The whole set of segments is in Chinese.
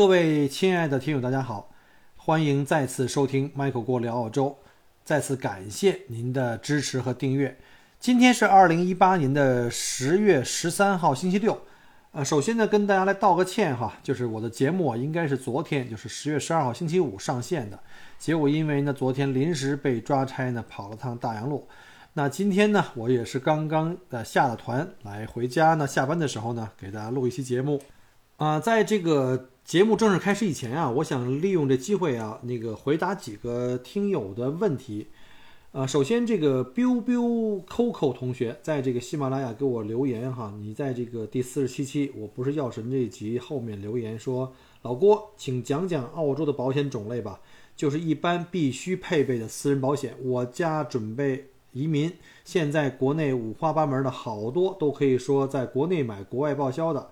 各位亲爱的听友，大家好，欢迎再次收听 Michael 郭聊澳洲，再次感谢您的支持和订阅。今天是二零一八年的十月十三号，星期六。呃，首先呢，跟大家来道个歉哈，就是我的节目啊应该是昨天，就是十月十二号星期五上线的，结果因为呢昨天临时被抓差呢，跑了趟大洋路。那今天呢，我也是刚刚呃下了团来回家呢，下班的时候呢，给大家录一期节目。啊，在这个节目正式开始以前啊，我想利用这机会啊，那个回答几个听友的问题。呃，首先这个 biu biu coco 同学在这个喜马拉雅给我留言哈，你在这个第四十七期我不是药神这一集后面留言说，老郭，请讲讲澳洲的保险种类吧，就是一般必须配备的私人保险。我家准备移民，现在国内五花八门的好多都可以说在国内买，国外报销的。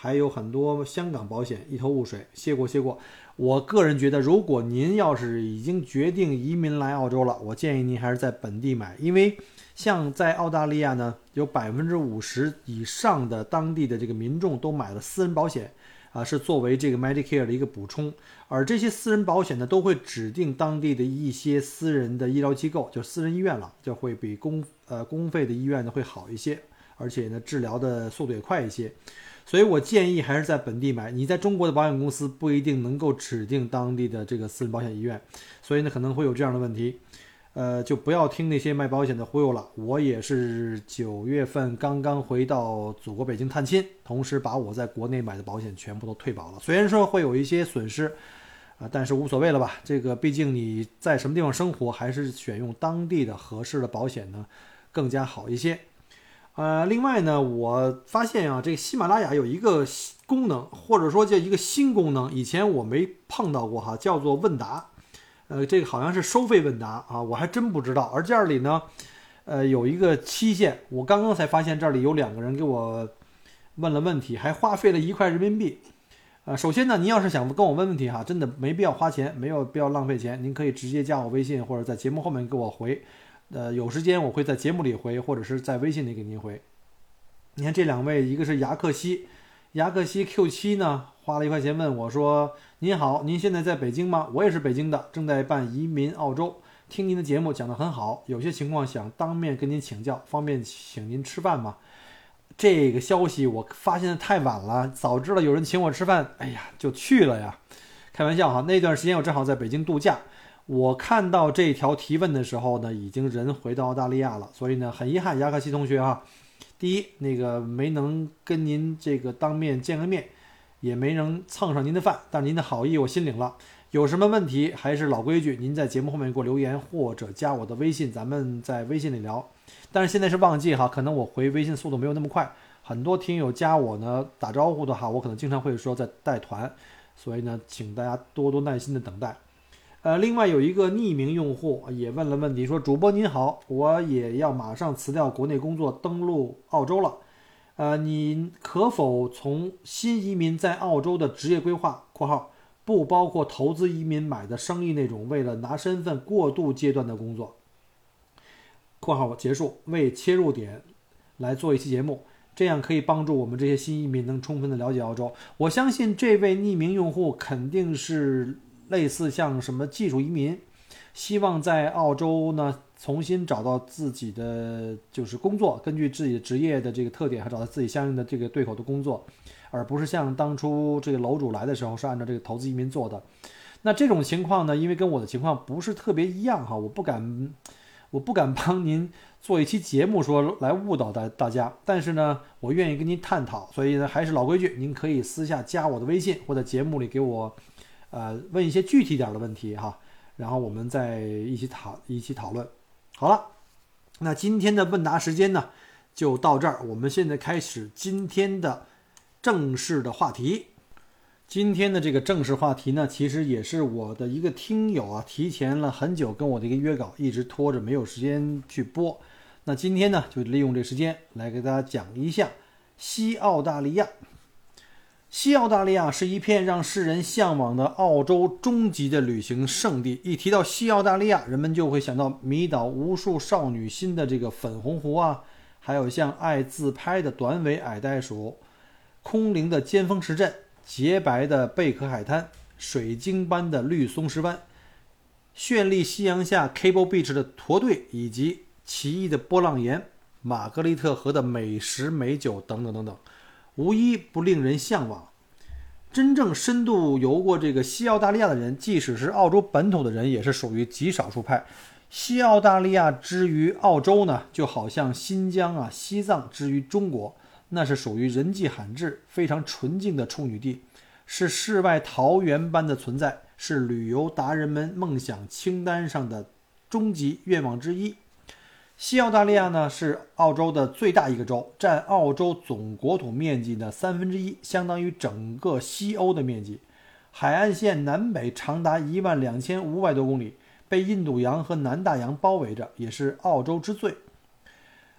还有很多香港保险一头雾水，谢过谢过。我个人觉得，如果您要是已经决定移民来澳洲了，我建议您还是在本地买，因为像在澳大利亚呢，有百分之五十以上的当地的这个民众都买了私人保险，啊，是作为这个 Medicare 的一个补充。而这些私人保险呢，都会指定当地的一些私人的医疗机构，就私人医院了，就会比公呃公费的医院呢会好一些，而且呢治疗的速度也快一些。所以我建议还是在本地买。你在中国的保险公司不一定能够指定当地的这个私人保险医院，所以呢可能会有这样的问题。呃，就不要听那些卖保险的忽悠了。我也是九月份刚刚回到祖国北京探亲，同时把我在国内买的保险全部都退保了。虽然说会有一些损失，啊，但是无所谓了吧？这个毕竟你在什么地方生活，还是选用当地的合适的保险呢，更加好一些。呃，另外呢，我发现啊，这个喜马拉雅有一个功能，或者说叫一个新功能，以前我没碰到过哈，叫做问答。呃，这个好像是收费问答啊，我还真不知道。而这里呢，呃，有一个期限，我刚刚才发现这里有两个人给我问了问题，还花费了一块人民币。呃，首先呢，您要是想跟我问问题哈，真的没必要花钱，没有必要浪费钱，您可以直接加我微信，或者在节目后面给我回。呃，有时间我会在节目里回，或者是在微信里给您回。你看这两位，一个是牙克西，牙克西 Q 七呢，花了一块钱问我说：“您好，您现在在北京吗？我也是北京的，正在办移民澳洲，听您的节目讲得很好，有些情况想当面跟您请教，方便请您吃饭吗？”这个消息我发现的太晚了，早知道有人请我吃饭，哎呀，就去了呀。开玩笑哈，那段时间我正好在北京度假。我看到这条提问的时候呢，已经人回到澳大利亚了，所以呢，很遗憾，亚克西同学啊，第一，那个没能跟您这个当面见个面，也没能蹭上您的饭，但是您的好意我心领了。有什么问题还是老规矩，您在节目后面给我留言或者加我的微信，咱们在微信里聊。但是现在是旺季哈，可能我回微信速度没有那么快，很多听友加我呢打招呼的哈，我可能经常会说在带团，所以呢，请大家多多耐心的等待。呃，另外有一个匿名用户也问了问题，说：“主播您好，我也要马上辞掉国内工作，登陆澳洲了。呃，你可否从新移民在澳洲的职业规划（括号不包括投资移民买的生意那种为了拿身份过渡阶段的工作）（括号结束）为切入点来做一期节目，这样可以帮助我们这些新移民能充分的了解澳洲。我相信这位匿名用户肯定是。类似像什么技术移民，希望在澳洲呢重新找到自己的就是工作，根据自己的职业的这个特点，还找到自己相应的这个对口的工作，而不是像当初这个楼主来的时候是按照这个投资移民做的。那这种情况呢，因为跟我的情况不是特别一样哈，我不敢，我不敢帮您做一期节目说来误导大大家，但是呢，我愿意跟您探讨，所以呢，还是老规矩，您可以私下加我的微信，或者节目里给我。呃，问一些具体点的问题哈，然后我们再一起讨一起讨论。好了，那今天的问答时间呢，就到这儿。我们现在开始今天的正式的话题。今天的这个正式话题呢，其实也是我的一个听友啊，提前了很久跟我的一个约稿，一直拖着没有时间去播。那今天呢，就利用这时间来给大家讲一下西澳大利亚。西澳大利亚是一片让世人向往的澳洲终极的旅行胜地。一提到西澳大利亚，人们就会想到迷倒无数少女心的这个粉红湖啊，还有像爱自拍的短尾矮袋鼠、空灵的尖峰石镇。洁白的贝壳海滩，水晶般的绿松石湾，绚丽夕阳下 Cable Beach 的驼队，以及奇异的波浪岩、玛格丽特河的美食美酒等等等等，无一不令人向往。真正深度游过这个西澳大利亚的人，即使是澳洲本土的人，也是属于极少数派。西澳大利亚之于澳洲呢，就好像新疆啊、西藏之于中国。那是属于人迹罕至、非常纯净的处女地，是世外桃源般的存在，是旅游达人们梦想清单上的终极愿望之一。西澳大利亚呢，是澳洲的最大一个州，占澳洲总国土面积的三分之一，相当于整个西欧的面积。海岸线南北长达一万两千五百多公里，被印度洋和南大洋包围着，也是澳洲之最。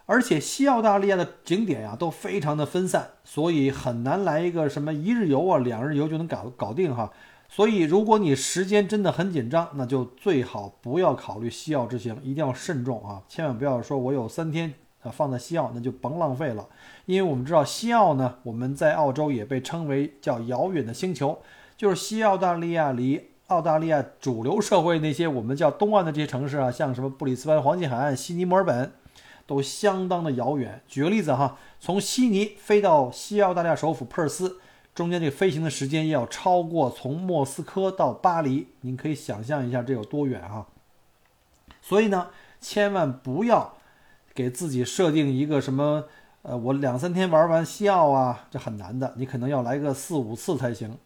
而且西澳大利亚的景点呀都非常的分散，所以很难来一个什么一日游啊、两日游就能搞搞定哈。所以如果你时间真的很紧张，那就最好不要考虑西澳之行，一定要慎重啊！千万不要说我有三天啊放在西澳，那就甭浪费了。因为我们知道西澳呢，我们在澳洲也被称为叫遥远的星球，就是西澳大利亚离澳大利亚主流社会那些我们叫东岸的这些城市啊，像什么布里斯班黄金海岸、悉尼、墨尔本。都相当的遥远。举个例子哈，从悉尼飞到西澳大利亚首府珀尔斯，中间这个飞行的时间要超过从莫斯科到巴黎。您可以想象一下这有多远啊。所以呢，千万不要给自己设定一个什么，呃，我两三天玩完西澳啊，这很难的。你可能要来个四五次才行。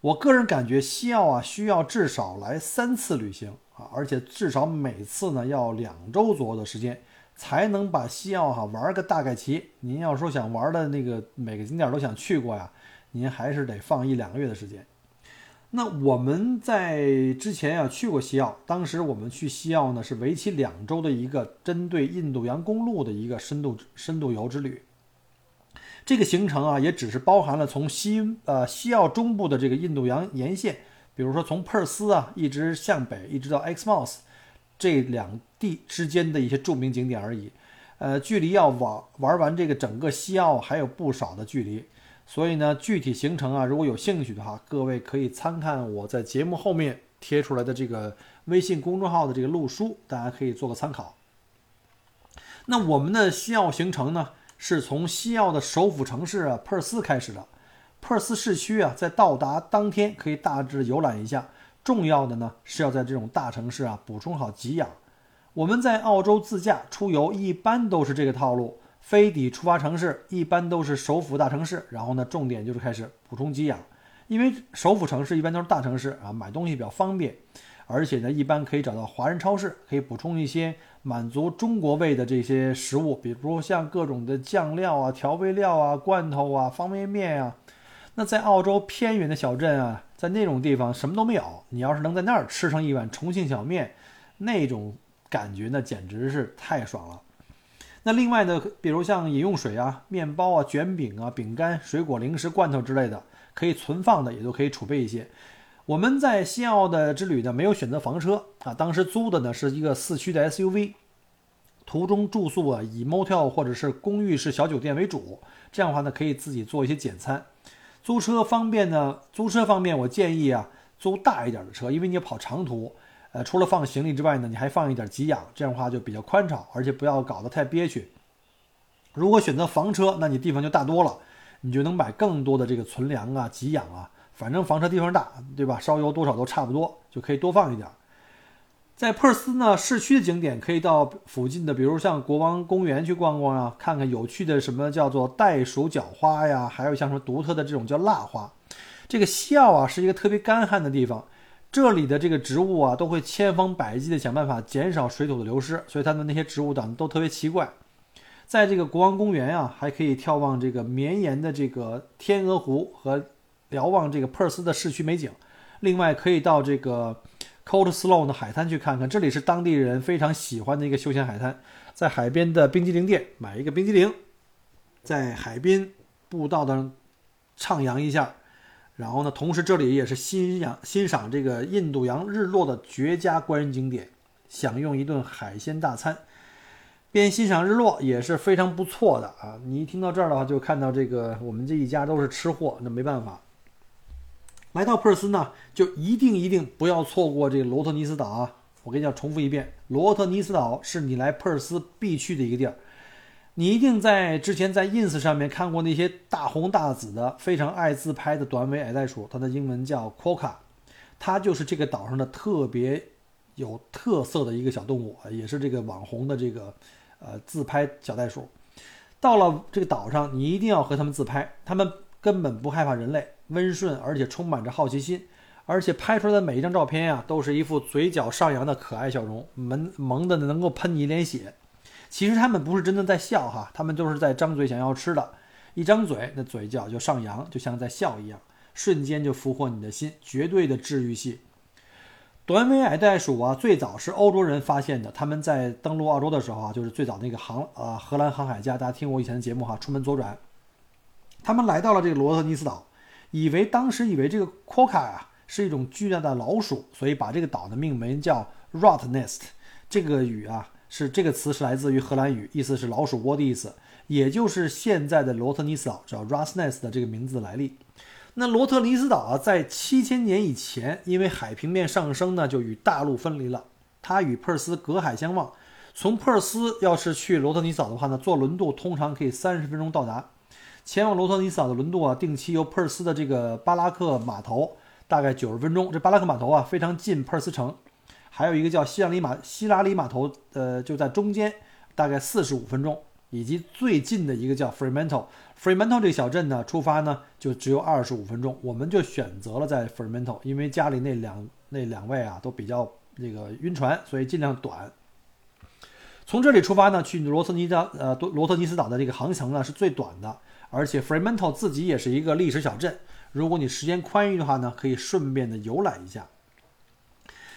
我个人感觉西澳啊，需要至少来三次旅行啊，而且至少每次呢要两周左右的时间。才能把西澳哈玩个大概齐。您要说想玩的那个每个景点都想去过呀，您还是得放一两个月的时间。那我们在之前呀去过西澳，当时我们去西澳呢是为期两周的一个针对印度洋公路的一个深度深度游之旅。这个行程啊也只是包含了从西呃西澳中部的这个印度洋沿线，比如说从珀斯啊一直向北一直到 Exmouth。这两地之间的一些著名景点而已，呃，距离要玩玩完这个整个西澳还有不少的距离，所以呢，具体行程啊，如果有兴趣的话，各位可以参看我在节目后面贴出来的这个微信公众号的这个路书，大家可以做个参考。那我们的西澳行程呢，是从西澳的首府城市啊珀斯开始的，珀斯市区啊，在到达当天可以大致游览一下。重要的呢是要在这种大城市啊补充好给养。我们在澳洲自驾出游一般都是这个套路，飞抵出发城市一般都是首府大城市，然后呢重点就是开始补充给养。因为首府城市一般都是大城市啊，买东西比较方便，而且呢一般可以找到华人超市，可以补充一些满足中国胃的这些食物，比如像各种的酱料啊、调味料啊、罐头啊、方便面啊。那在澳洲偏远的小镇啊。在那种地方什么都没有，你要是能在那儿吃上一碗重庆小面，那种感觉那简直是太爽了。那另外呢，比如像饮用水啊、面包啊、卷饼啊、饼干、水果、零食、罐头之类的，可以存放的也都可以储备一些。我们在西澳的之旅呢，没有选择房车啊，当时租的呢是一个四驱的 SUV，途中住宿啊以 motel 或者是公寓式小酒店为主，这样的话呢可以自己做一些简餐。租车方便呢？租车方面，我建议啊，租大一点的车，因为你跑长途，呃，除了放行李之外呢，你还放一点给养，这样的话就比较宽敞，而且不要搞得太憋屈。如果选择房车，那你地方就大多了，你就能买更多的这个存粮啊、给养啊，反正房车地方大，对吧？烧油多少都差不多，就可以多放一点。在珀斯呢，市区的景点可以到附近的，比如像国王公园去逛逛啊，看看有趣的什么叫做袋鼠角花呀，还有像什么独特的这种叫蜡花。这个西澳啊是一个特别干旱的地方，这里的这个植物啊，都会千方百计的想办法减少水土的流失，所以它的那些植物长得都特别奇怪。在这个国王公园啊，还可以眺望这个绵延的这个天鹅湖和瞭望这个珀斯的市区美景。另外，可以到这个 Cold Slow 的海滩去看看，这里是当地人非常喜欢的一个休闲海滩。在海边的冰激凌店买一个冰激凌，在海滨步道上徜徉一下。然后呢，同时这里也是欣赏欣赏这个印度洋日落的绝佳观景点，享用一顿海鲜大餐，边欣赏日落也是非常不错的啊！你一听到这儿的话，就看到这个我们这一家都是吃货，那没办法。来到珀斯呢，就一定一定不要错过这个罗特尼斯岛啊！我跟你讲，重复一遍，罗特尼斯岛是你来珀斯必去的一个地儿。你一定在之前在 ins 上面看过那些大红大紫的、非常爱自拍的短尾矮袋鼠，它的英文叫 quokka，它就是这个岛上的特别有特色的一个小动物，也是这个网红的这个呃自拍小袋鼠。到了这个岛上，你一定要和它们自拍，它们根本不害怕人类，温顺而且充满着好奇心，而且拍出来的每一张照片呀，都是一副嘴角上扬的可爱笑容，萌萌的能够喷你一脸血。其实他们不是真的在笑哈，他们就是在张嘴想要吃的，一张嘴那嘴角就上扬，就像在笑一样，瞬间就俘获你的心，绝对的治愈系。短尾矮袋鼠啊，最早是欧洲人发现的，他们在登陆澳洲的时候啊，就是最早那个航呃荷兰航海家，大家听我以前的节目哈，出门左转，他们来到了这个罗特尼斯岛，以为当时以为这个 quokka 啊是一种巨大的老鼠，所以把这个岛的命名叫 Rot Nest，这个语啊。是这个词是来自于荷兰语，意思是老鼠窝的意思，也就是现在的罗特尼斯岛叫 Rottnest 的这个名字的来历。那罗特尼斯岛啊，在七千年以前，因为海平面上升呢，就与大陆分离了。它与珀斯隔海相望。从珀斯要是去罗特尼斯岛的话呢，坐轮渡通常可以三十分钟到达。前往罗特尼斯岛的轮渡啊，定期由珀斯的这个巴拉克码头，大概九十分钟。这巴拉克码头啊，非常近珀斯城。还有一个叫希拉里码希拉里码头，呃，就在中间，大概四十五分钟，以及最近的一个叫 Fremantle，Fremantle 这个小镇呢，出发呢就只有二十五分钟，我们就选择了在 Fremantle，因为家里那两那两位啊都比较那个晕船，所以尽量短。从这里出发呢，去罗特尼的，呃，罗特尼斯岛的这个航程呢是最短的，而且 Fremantle 自己也是一个历史小镇，如果你时间宽裕的话呢，可以顺便的游览一下。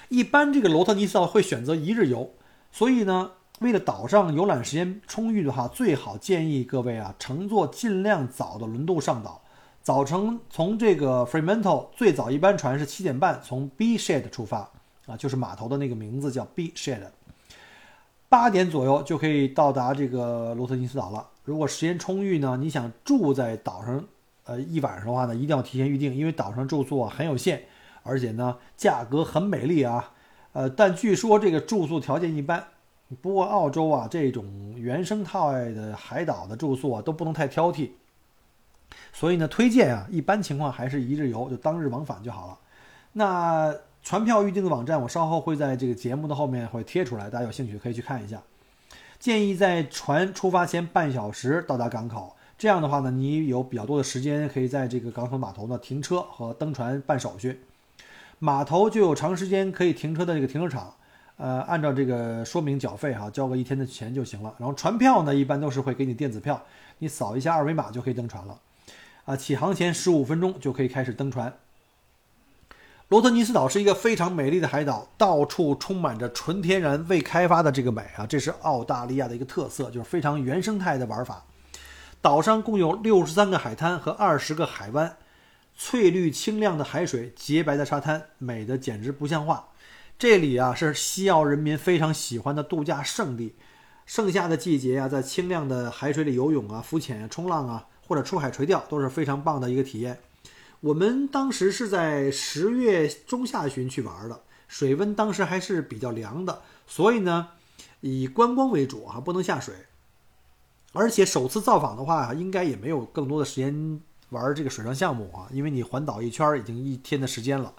一般这个罗特尼斯岛会选择一日游，所以呢，为了岛上游览时间充裕的话，最好建议各位啊，乘坐尽量早的轮渡上岛。早晨从这个 Fremantle 最早一班船是七点半从 B Shed 出发啊，就是码头的那个名字叫 B Shed。八点左右就可以到达这个罗特尼斯岛了。如果时间充裕呢，你想住在岛上呃一晚上的话呢，一定要提前预定，因为岛上住宿啊很有限。而且呢，价格很美丽啊，呃，但据说这个住宿条件一般。不过澳洲啊，这种原生态的海岛的住宿啊，都不能太挑剔。所以呢，推荐啊，一般情况还是一日游，就当日往返就好了。那船票预订的网站，我稍后会在这个节目的后面会贴出来，大家有兴趣可以去看一下。建议在船出发前半小时到达港口，这样的话呢，你有比较多的时间可以在这个港口码头呢停车和登船办手续。码头就有长时间可以停车的这个停车场，呃，按照这个说明缴费哈，交个一天的钱就行了。然后船票呢，一般都是会给你电子票，你扫一下二维码就可以登船了。啊，起航前十五分钟就可以开始登船。罗特尼斯岛是一个非常美丽的海岛，到处充满着纯天然未开发的这个美啊，这是澳大利亚的一个特色，就是非常原生态的玩法。岛上共有六十三个海滩和二十个海湾。翠绿清亮的海水，洁白的沙滩，美的简直不像话。这里啊是西澳人民非常喜欢的度假胜地。盛夏的季节啊，在清亮的海水里游泳啊、浮潜、冲浪啊，或者出海垂钓，都是非常棒的一个体验。我们当时是在十月中下旬去玩的，水温当时还是比较凉的，所以呢，以观光为主啊，不能下水。而且首次造访的话，应该也没有更多的时间。玩这个水上项目啊，因为你环岛一圈已经一天的时间了，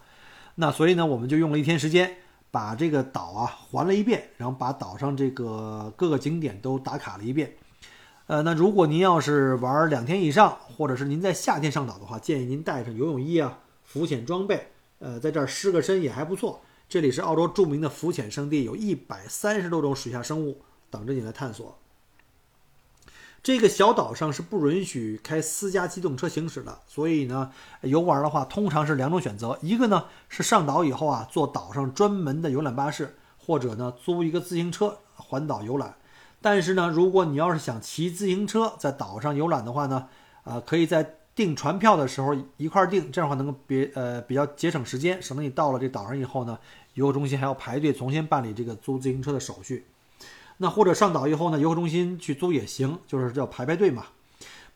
那所以呢，我们就用了一天时间把这个岛啊环了一遍，然后把岛上这个各个景点都打卡了一遍。呃，那如果您要是玩两天以上，或者是您在夏天上岛的话，建议您带上游泳衣啊、浮潜装备，呃，在这儿湿个身也还不错。这里是澳洲著名的浮潜圣地，有一百三十多种水下生物等着你来探索。这个小岛上是不允许开私家机动车行驶的，所以呢，游玩的话通常是两种选择：一个呢是上岛以后啊，坐岛上专门的游览巴士，或者呢租一个自行车环岛游览。但是呢，如果你要是想骑自行车在岛上游览的话呢，啊，可以在订船票的时候一块儿订，这样的话能够别呃比较节省时间，省得你到了这岛上以后呢，游客中心还要排队重新办理这个租自行车的手续。那或者上岛以后呢，游客中心去租也行，就是叫排排队嘛。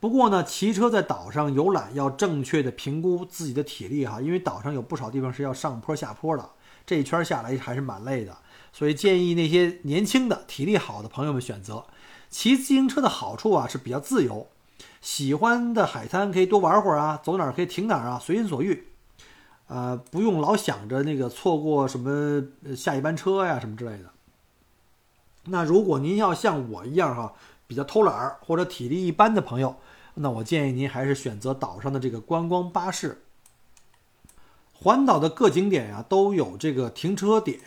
不过呢，骑车在岛上游览要正确的评估自己的体力哈，因为岛上有不少地方是要上坡下坡的，这一圈下来还是蛮累的。所以建议那些年轻的、体力好的朋友们选择骑自行车的好处啊，是比较自由。喜欢的海滩可以多玩会儿啊，走哪儿可以停哪儿啊，随心所欲。呃，不用老想着那个错过什么下一班车呀什么之类的。那如果您要像我一样哈，比较偷懒儿或者体力一般的朋友，那我建议您还是选择岛上的这个观光巴士。环岛的各景点呀都有这个停车点。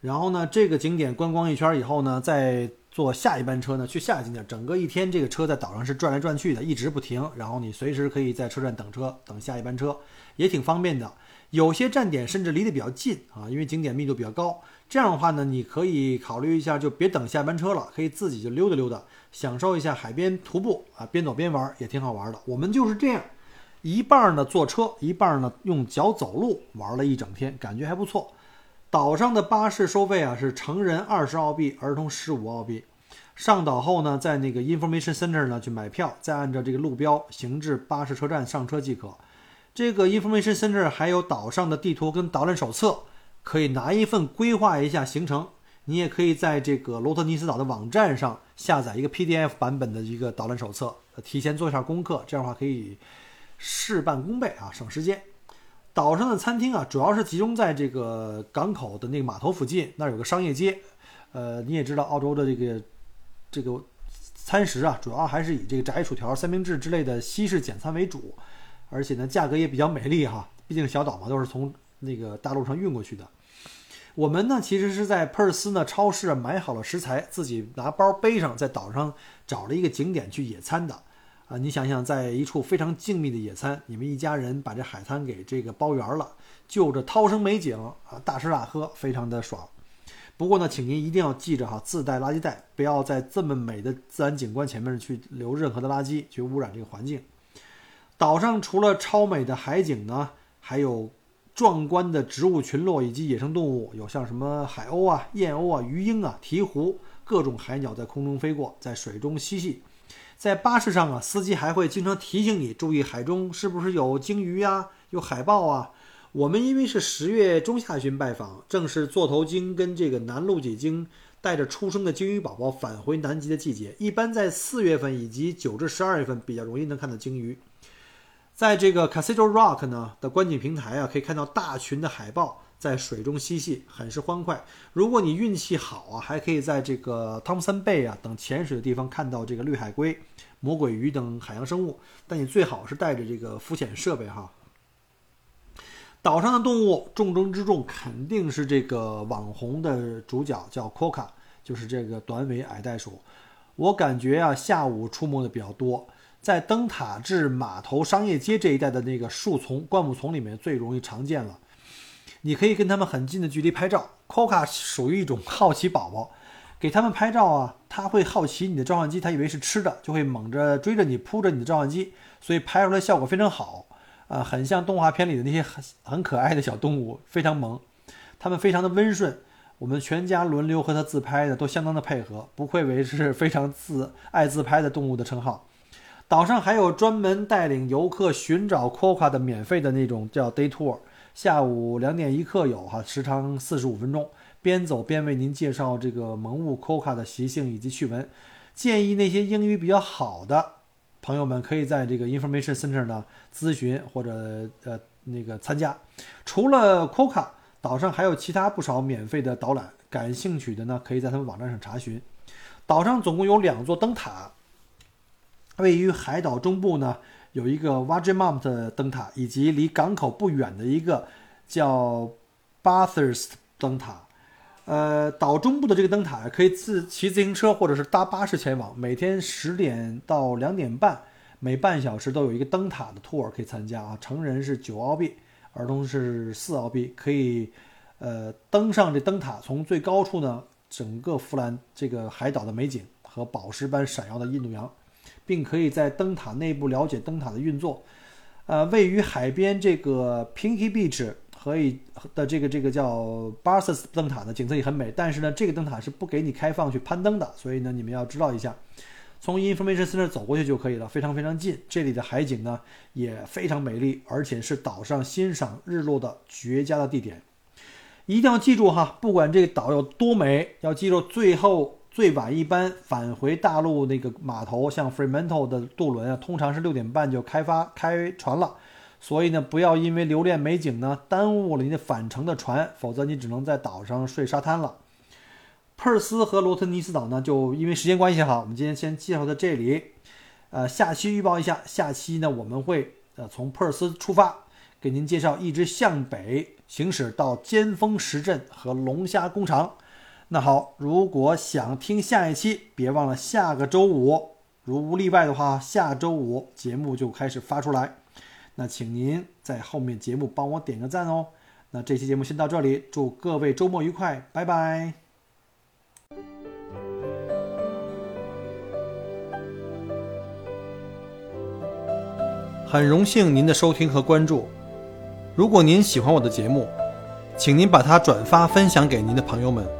然后呢，这个景点观光一圈以后呢，再坐下一班车呢去下一景点。整个一天，这个车在岛上是转来转去的，一直不停。然后你随时可以在车站等车，等下一班车，也挺方便的。有些站点甚至离得比较近啊，因为景点密度比较高。这样的话呢，你可以考虑一下，就别等下班车了，可以自己就溜达溜达，享受一下海边徒步啊，边走边玩也挺好玩的。我们就是这样，一半呢坐车，一半呢用脚走路玩了一整天，感觉还不错。岛上的巴士收费啊是成人二十澳币，儿童十五澳币。上岛后呢，在那个 information center 呢去买票，再按照这个路标行至巴士车站上车即可。这个 information center 还有岛上的地图跟导览手册，可以拿一份规划一下行程。你也可以在这个罗特尼斯岛的网站上下载一个 PDF 版本的一个导览手册，提前做一下功课，这样的话可以事半功倍啊，省时间。岛上的餐厅啊，主要是集中在这个港口的那个码头附近，那儿有个商业街。呃，你也知道，澳洲的这个这个餐食啊，主要还是以这个炸鱼薯条、三明治之类的西式简餐为主，而且呢，价格也比较美丽哈。毕竟小岛嘛，都是从那个大陆上运过去的。我们呢，其实是在珀尔斯呢超市买好了食材，自己拿包背上，在岛上找了一个景点去野餐的。啊，你想想，在一处非常静谧的野餐，你们一家人把这海滩给这个包圆了，就着涛声美景啊，大吃大喝，非常的爽。不过呢，请您一定要记着哈，自带垃圾袋，不要在这么美的自然景观前面去留任何的垃圾，去污染这个环境。岛上除了超美的海景呢，还有壮观的植物群落以及野生动物，有像什么海鸥啊、燕鸥啊、鱼鹰啊、鹈鹕，各种海鸟在空中飞过，在水中嬉戏。在巴士上啊，司机还会经常提醒你注意海中是不是有鲸鱼呀，有海豹啊。我们因为是十月中下旬拜访，正是座头鲸跟这个南露脊鲸带着出生的鲸鱼宝宝返回南极的季节。一般在四月份以及九至十二月份比较容易能看到鲸鱼。在这个 Cathedral Rock 呢的观景平台啊，可以看到大群的海豹。在水中嬉戏，很是欢快。如果你运气好啊，还可以在这个汤姆森贝啊等潜水的地方看到这个绿海龟、魔鬼鱼等海洋生物。但你最好是带着这个浮潜设备哈。岛上的动物重中之重肯定是这个网红的主角，叫 Quokka，就是这个短尾矮袋鼠。我感觉啊，下午出没的比较多，在灯塔至码头商业街这一带的那个树丛、灌木丛里面最容易常见了。你可以跟他们很近的距离拍照。Coca 属于一种好奇宝宝，给他们拍照啊，他会好奇你的照相机，他以为是吃的，就会猛着追着你扑着你的照相机，所以拍出来效果非常好，啊，很像动画片里的那些很很可爱的小动物，非常萌。他们非常的温顺，我们全家轮流和他自拍的，都相当的配合，不愧为是非常自爱自拍的动物的称号。岛上还有专门带领游客寻找 Coca 的免费的那种叫 Day Tour。下午两点一刻有哈，时长四十五分钟，边走边为您介绍这个萌物 Coca 的习性以及趣闻。建议那些英语比较好的朋友们可以在这个 Information Center 呢咨询或者呃那个参加。除了 Coca，岛上还有其他不少免费的导览，感兴趣的呢可以在他们网站上查询。岛上总共有两座灯塔，位于海岛中部呢。有一个 w a j i m a m t 灯塔，以及离港口不远的一个叫 Bathurst 灯塔。呃，岛中部的这个灯塔可以自骑自行车或者是搭巴士前往，每天十点到两点半，每半小时都有一个灯塔的 tour 可以参加啊。成人是九澳币，儿童是四澳币，可以呃登上这灯塔，从最高处呢，整个弗兰这个海岛的美景和宝石般闪耀的印度洋，并可以在灯塔内部了解灯塔的运作。呃，位于海边这个 Pinky Beach。可以的这个这个叫 b a r s e s 灯塔呢，景色也很美，但是呢，这个灯塔是不给你开放去攀登的，所以呢，你们要知道一下，从 Information Center 走过去就可以了，非常非常近。这里的海景呢也非常美丽，而且是岛上欣赏日落的绝佳的地点。一定要记住哈，不管这个岛有多美，要记住最后最晚一班返回大陆那个码头，像 Fremantle 的渡轮啊，通常是六点半就开发开船了。所以呢，不要因为留恋美景呢，耽误了你的返程的船，否则你只能在岛上睡沙滩了。珀斯和罗特尼斯岛呢，就因为时间关系哈，我们今天先介绍到这里。呃，下期预报一下，下期呢我们会呃从珀斯出发，给您介绍一直向北行驶到尖峰石镇和龙虾工厂。那好，如果想听下一期，别忘了下个周五，如无例外的话，下周五节目就开始发出来。那请您在后面节目帮我点个赞哦。那这期节目先到这里，祝各位周末愉快，拜拜。很荣幸您的收听和关注。如果您喜欢我的节目，请您把它转发分享给您的朋友们。